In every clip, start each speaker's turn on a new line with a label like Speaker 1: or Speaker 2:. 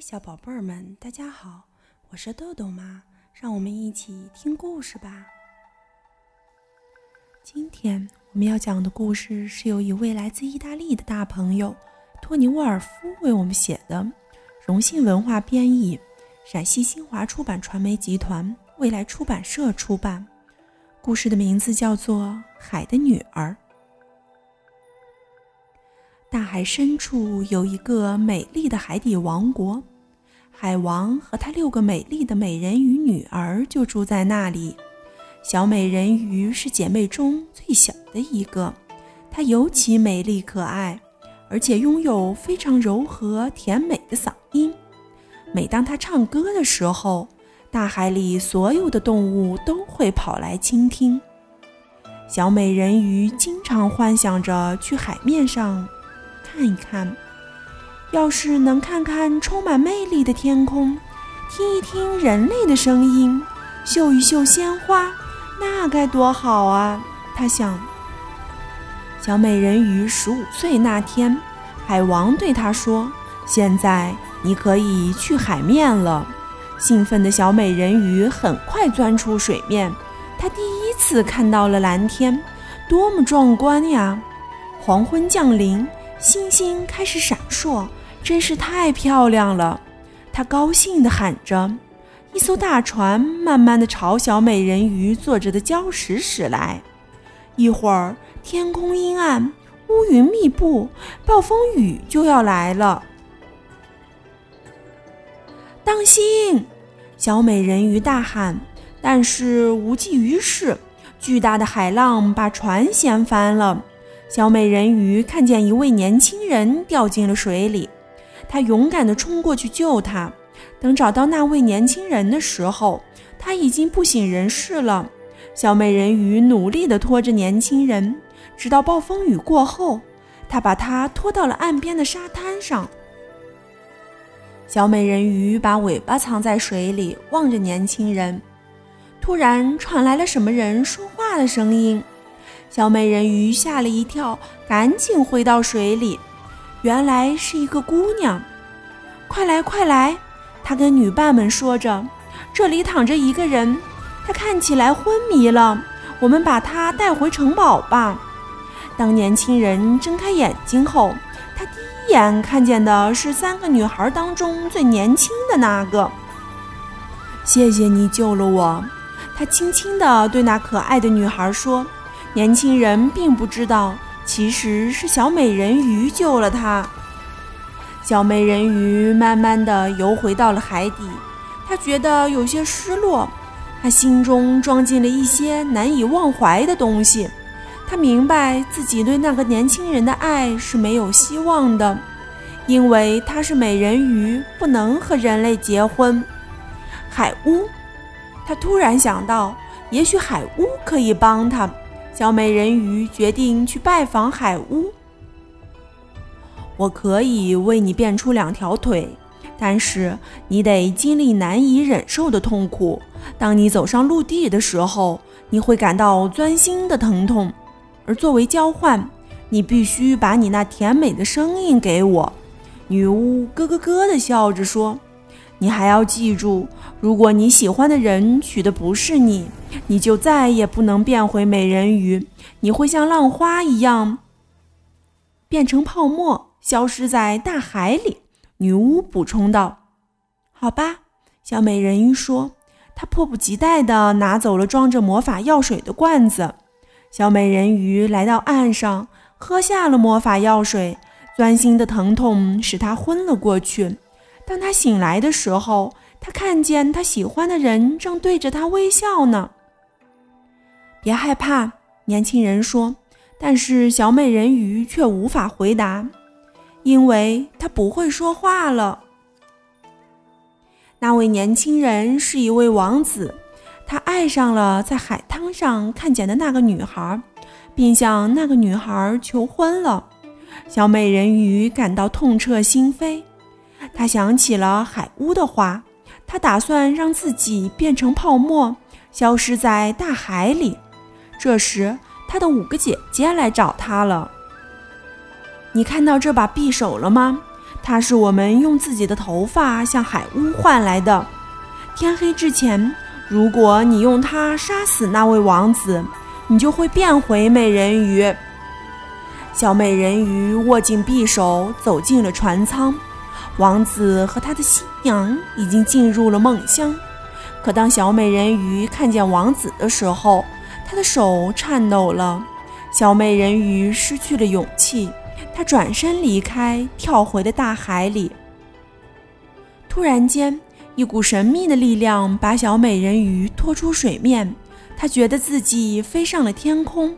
Speaker 1: 小宝贝儿们，大家好，我是豆豆妈，让我们一起听故事吧。今天我们要讲的故事是由一位来自意大利的大朋友托尼·沃尔夫为我们写的，荣幸文化编译，陕西新华出版传媒集团未来出版社出版。故事的名字叫做《海的女儿》。大海深处有一个美丽的海底王国，海王和他六个美丽的美人鱼女儿就住在那里。小美人鱼是姐妹中最小的一个，她尤其美丽可爱，而且拥有非常柔和甜美的嗓音。每当她唱歌的时候，大海里所有的动物都会跑来倾听。小美人鱼经常幻想着去海面上。看一看，要是能看看充满魅力的天空，听一听人类的声音，嗅一嗅鲜花，那该多好啊！他想。小美人鱼十五岁那天，海王对她说：“现在你可以去海面了。”兴奋的小美人鱼很快钻出水面，她第一次看到了蓝天，多么壮观呀！黄昏降临。星星开始闪烁，真是太漂亮了！他高兴地喊着。一艘大船慢慢地朝小美人鱼坐着的礁石驶来。一会儿，天空阴暗，乌云密布，暴风雨就要来了。当心！小美人鱼大喊，但是无济于事。巨大的海浪把船掀翻了。小美人鱼看见一位年轻人掉进了水里，他勇敢地冲过去救他。等找到那位年轻人的时候，他已经不省人事了。小美人鱼努力地拖着年轻人，直到暴风雨过后，他把他拖到了岸边的沙滩上。小美人鱼把尾巴藏在水里，望着年轻人。突然传来了什么人说话的声音。小美人鱼吓了一跳，赶紧回到水里。原来是一个姑娘。快来，快来！她跟女伴们说着：“这里躺着一个人，他看起来昏迷了。我们把他带回城堡吧。”当年轻人睁开眼睛后，他第一眼看见的是三个女孩当中最年轻的那个。谢谢你救了我，他轻轻地对那可爱的女孩说。年轻人并不知道，其实是小美人鱼救了他。小美人鱼慢慢地游回到了海底，她觉得有些失落，她心中装进了一些难以忘怀的东西。她明白自己对那个年轻人的爱是没有希望的，因为她是美人鱼，不能和人类结婚。海巫，她突然想到，也许海巫可以帮她。小美人鱼决定去拜访海巫。我可以为你变出两条腿，但是你得经历难以忍受的痛苦。当你走上陆地的时候，你会感到钻心的疼痛。而作为交换，你必须把你那甜美的声音给我。女巫咯咯咯地笑着说。你还要记住，如果你喜欢的人娶的不是你，你就再也不能变回美人鱼，你会像浪花一样变成泡沫，消失在大海里。女巫补充道：“好吧。”小美人鱼说，她迫不及待地拿走了装着魔法药水的罐子。小美人鱼来到岸上，喝下了魔法药水，钻心的疼痛使她昏了过去。当他醒来的时候，他看见他喜欢的人正对着他微笑呢。别害怕，年轻人说。但是小美人鱼却无法回答，因为她不会说话了。那位年轻人是一位王子，他爱上了在海滩上看见的那个女孩，并向那个女孩求婚了。小美人鱼感到痛彻心扉。他想起了海巫的话，他打算让自己变成泡沫，消失在大海里。这时，他的五个姐姐来找他了。你看到这把匕首了吗？它是我们用自己的头发向海巫换来的。天黑之前，如果你用它杀死那位王子，你就会变回美人鱼。小美人鱼握紧匕首，走进了船舱。王子和他的新娘已经进入了梦乡。可当小美人鱼看见王子的时候，她的手颤抖了。小美人鱼失去了勇气，她转身离开，跳回了大海里。突然间，一股神秘的力量把小美人鱼拖出水面，她觉得自己飞上了天空。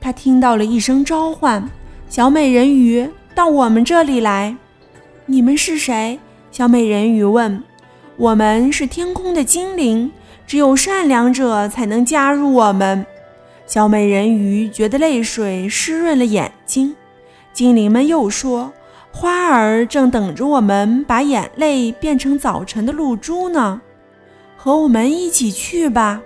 Speaker 1: 她听到了一声召唤：“小美人鱼，到我们这里来！”你们是谁？小美人鱼问。“我们是天空的精灵，只有善良者才能加入我们。”小美人鱼觉得泪水湿润了眼睛。精灵们又说：“花儿正等着我们把眼泪变成早晨的露珠呢，和我们一起去吧。”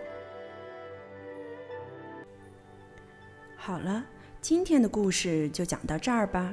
Speaker 1: 好了，今天的故事就讲到这儿吧。